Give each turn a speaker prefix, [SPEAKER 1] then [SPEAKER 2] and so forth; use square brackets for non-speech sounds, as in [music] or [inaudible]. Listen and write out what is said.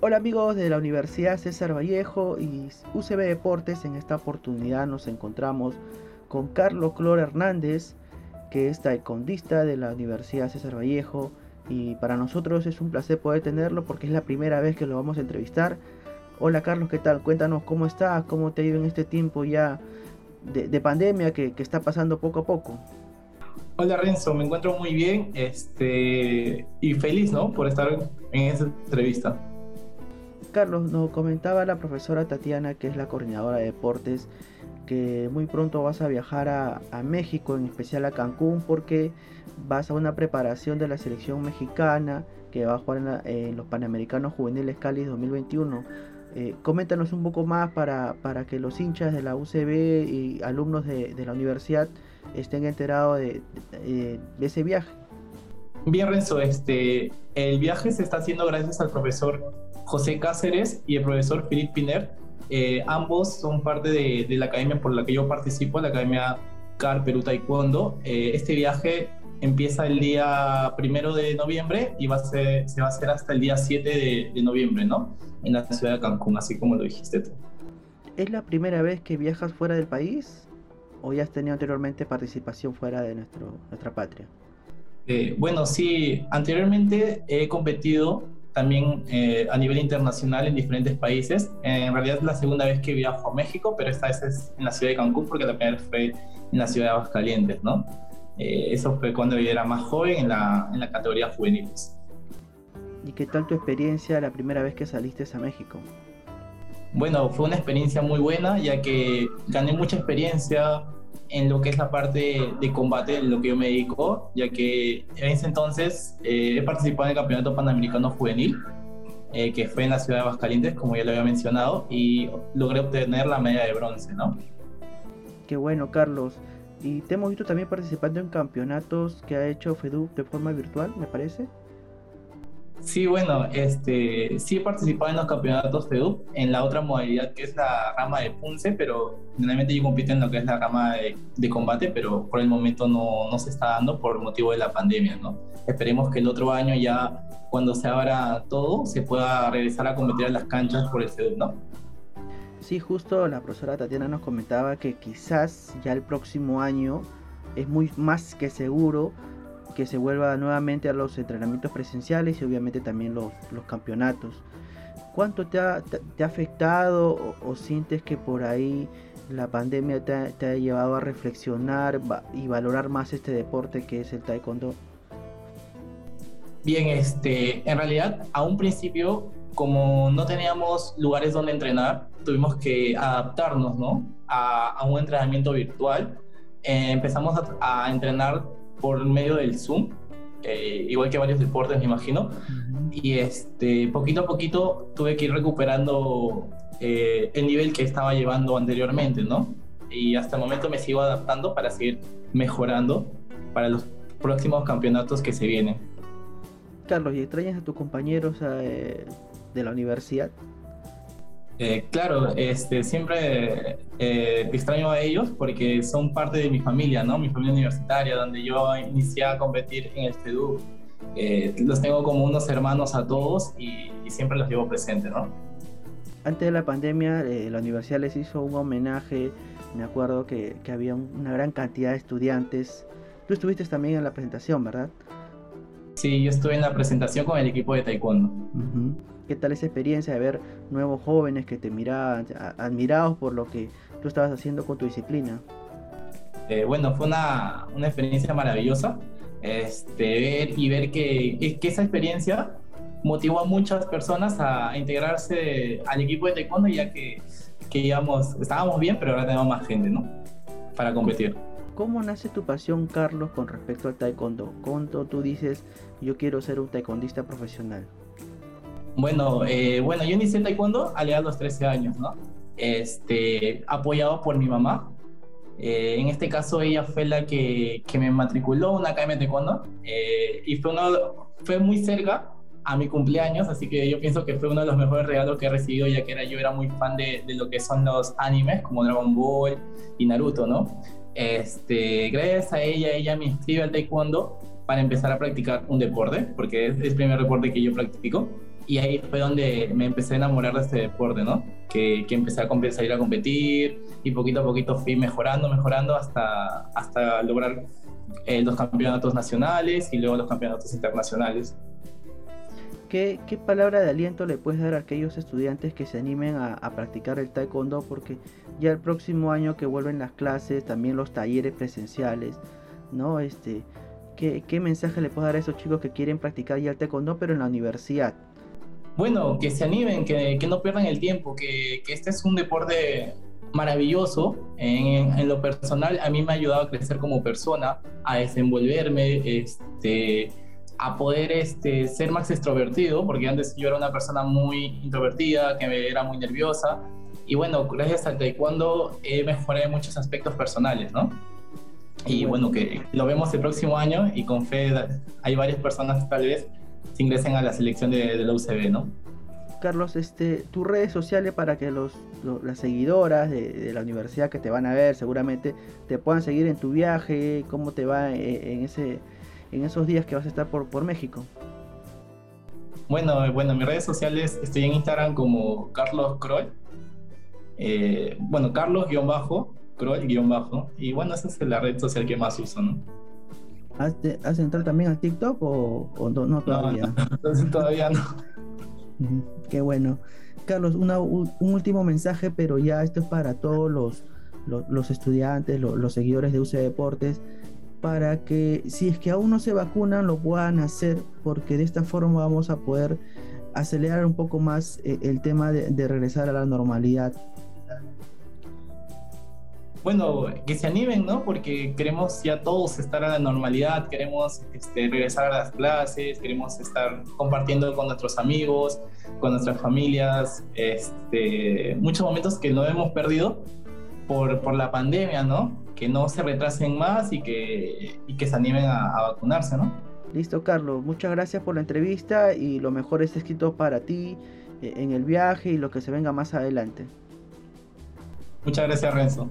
[SPEAKER 1] Hola amigos de la Universidad César Vallejo y UCB Deportes. En esta oportunidad nos encontramos con Carlos Clor Hernández, que es taekwondista de la Universidad César Vallejo. Y para nosotros es un placer poder tenerlo porque es la primera vez que lo vamos a entrevistar. Hola Carlos, ¿qué tal? Cuéntanos cómo estás, cómo te ha ido en este tiempo ya de, pandemia que, que, está pasando poco a poco.
[SPEAKER 2] Hola Renzo, me encuentro muy bien este, y feliz ¿no? por estar en esta entrevista.
[SPEAKER 1] Carlos, nos comentaba la profesora Tatiana, que es la coordinadora de deportes, que muy pronto vas a viajar a, México, en especial a Cancún, porque vas a una preparación de la selección mexicana que va a jugar en, los Panamericanos Juveniles Cali 2021. Eh, coméntanos un poco más para, para, que los hinchas de la UCB y alumnos de, la universidad estén enterados de, de, ese viaje.
[SPEAKER 2] Bien, Renzo, este, el viaje se está haciendo gracias al profesor José Cáceres y el profesor Philippe Piner. Eh, ambos son parte de, la academia por la que yo participo, la Academia CAR Perú Taekwondo. Eh, este viaje empieza el día primero de noviembre y va a se va a hacer hasta el día 7 de, noviembre, ¿no? En la ciudad de Cancún, así como lo dijiste tú.
[SPEAKER 1] ¿Es la primera vez que viajas fuera del país o ya has tenido anteriormente participación fuera de nuestro, nuestra patria?
[SPEAKER 2] Eh, bueno, sí, anteriormente he competido también eh, a nivel internacional en diferentes países. en realidad es la segunda vez que viajo a México, pero esta vez es en la ciudad de Cancún porque la primera fue en la ciudad de Aguascalientes, ¿no? Eh, eso fue cuando yo era más joven en la, en la categoría juveniles.
[SPEAKER 1] ¿Y qué tal tu experiencia la primera vez que saliste a México?
[SPEAKER 2] Bueno, fue una experiencia muy buena, ya que gané mucha experiencia, en lo que es la parte de combate, en lo que yo me dedico, ya que en ese entonces eh, he participado en el Campeonato Panamericano Juvenil, eh, que fue en la ciudad de Aguascalientes, como ya lo había mencionado, y logré obtener la medalla de bronce, ¿no?
[SPEAKER 1] Qué bueno, Carlos. Y te hemos visto también participando en campeonatos que ha hecho FEDU de forma virtual, me parece.
[SPEAKER 2] Sí, bueno, este, sí he participado en los campeonatos FEDUP en la otra modalidad que es la rama de punce, pero generalmente yo compito en lo que es la rama de, combate, pero por el momento no, no, se está dando por motivo de la pandemia, ¿no? Esperemos que el otro año ya, cuando se abra todo, se pueda regresar a competir en las canchas por el FEDUP, ¿no?
[SPEAKER 1] Sí, justo la profesora Tatiana nos comentaba que quizás ya el próximo año es muy más que seguro que se vuelva nuevamente a los entrenamientos presenciales y obviamente también los, los campeonatos. ¿Cuánto te ha, te, ha afectado o, sientes que por ahí la pandemia te ha, te ha llevado a reflexionar y valorar más este deporte que es el taekwondo?
[SPEAKER 2] Bien, este, en realidad a un principio, como no teníamos lugares donde entrenar, tuvimos que adaptarnos ¿no? a, a un entrenamiento virtual. Eh, empezamos a, a, entrenar por medio del Zoom, eh, igual que varios deportes, me imagino. Y este, poquito a poquito tuve que ir recuperando eh, el nivel que estaba llevando anteriormente, ¿no? Y hasta el momento me sigo adaptando para seguir mejorando para los próximos campeonatos que se vienen.
[SPEAKER 1] Carlos, ¿y extrañas a tus compañeros eh, de la universidad?
[SPEAKER 2] Eh, claro, este, siempre eh, extraño a ellos porque son parte de mi familia, ¿no? Mi familia universitaria, donde yo inicié a competir en el FEDU. Eh, los tengo como unos hermanos a todos y, siempre los llevo presente, ¿no?
[SPEAKER 1] Antes de la pandemia, la universidad les hizo un homenaje. Me acuerdo que, que, había una gran cantidad de estudiantes. Tú estuviste también en la presentación, ¿verdad?
[SPEAKER 2] Sí, yo estuve en la presentación con el equipo de Taekwondo.
[SPEAKER 1] ¿Qué tal esa experiencia de ver nuevos jóvenes que te miraban, admirados por lo que tú estabas haciendo con tu disciplina?
[SPEAKER 2] Eh, bueno, fue una, una, experiencia maravillosa. Este, ver y ver que, que, esa experiencia motivó a muchas personas a, integrarse al equipo de taekwondo, ya que, que íbamos, estábamos bien, pero ahora tenemos más gente, ¿no? Para competir.
[SPEAKER 1] ¿Cómo nace tu pasión, Carlos, con respecto al taekwondo? ¿Cuánto tú dices, yo quiero ser un taekwondista profesional?
[SPEAKER 2] Bueno, eh, bueno, yo inicié taekwondo a a los 13 años, ¿no? Este, apoyado por mi mamá. Eh, en este caso, ella fue la que, que me matriculó una academia de taekwondo eh, y fue, uno, fue muy cerca a mi cumpleaños, así que yo pienso que fue uno de los mejores regalos que he recibido, ya que era, yo era muy fan de, de lo que son los animes, como Dragon Ball y Naruto, ¿no? Este, gracias a ella, ella me inscribe al taekwondo para empezar a practicar un deporte, porque es el primer deporte que yo practico. Y ahí fue donde me empecé a enamorar de este deporte, ¿no? Que, que empecé a salir a competir y poquito a poquito fui mejorando, mejorando hasta, hasta lograr eh, los campeonatos nacionales y luego los campeonatos internacionales.
[SPEAKER 1] ¿Qué, ¿Qué, palabra de aliento le puedes dar a aquellos estudiantes que se animen a, a, practicar el taekwondo? Porque ya el próximo año que vuelven las clases, también los talleres presenciales, ¿no? Este, ¿qué, ¿Qué mensaje le puedes dar a esos chicos que quieren practicar ya el taekwondo, pero en la universidad?
[SPEAKER 2] Bueno, que se animen, que, que no pierdan el tiempo, que, que, este es un deporte maravilloso. En, en, lo personal, a mí me ha ayudado a crecer como persona, a desenvolverme, este a poder este, ser más extrovertido, porque antes yo era una persona muy introvertida, que era muy nerviosa, y bueno, gracias al taekwondo he mejorado en muchos aspectos personales, ¿no? Y bueno, que lo vemos el próximo año y con fe hay varias personas tal vez se ingresen a la selección de, de la UCB, ¿no?
[SPEAKER 1] Carlos, este, tus redes sociales para que los, los las seguidoras de, de, la universidad que te van a ver seguramente te puedan seguir en tu viaje, cómo te va en, en ese en esos días que vas a estar por, por México?
[SPEAKER 2] Bueno, bueno, mis redes sociales estoy en Instagram como Carlos Kroll. Eh, bueno, Carlos-Kroll- y bueno, esa es la red social que más uso, ¿no?
[SPEAKER 1] ¿Has, de, ¿has entrado también al TikTok o, o no, no, todavía?
[SPEAKER 2] No, no, todavía [laughs] no.
[SPEAKER 1] Qué bueno. Carlos, una, un último mensaje, pero ya esto es para todos los, los, los estudiantes, los, los seguidores de UC Deportes para que si es que aún no se vacunan lo puedan hacer porque de esta forma vamos a poder acelerar un poco más eh, el tema de, de, regresar a la normalidad.
[SPEAKER 2] Bueno, que se animen, ¿no? Porque queremos ya todos estar a la normalidad, queremos este, regresar a las clases, queremos estar compartiendo con nuestros amigos, con nuestras familias, este, muchos momentos que no hemos perdido por, por la pandemia, ¿no? que no se retrasen más y que, y que se animen a, a, vacunarse, ¿no?
[SPEAKER 1] Listo, Carlos. Muchas gracias por la entrevista y lo mejor es escrito para ti eh, en el viaje y lo que se venga más adelante.
[SPEAKER 2] Muchas gracias, Renzo.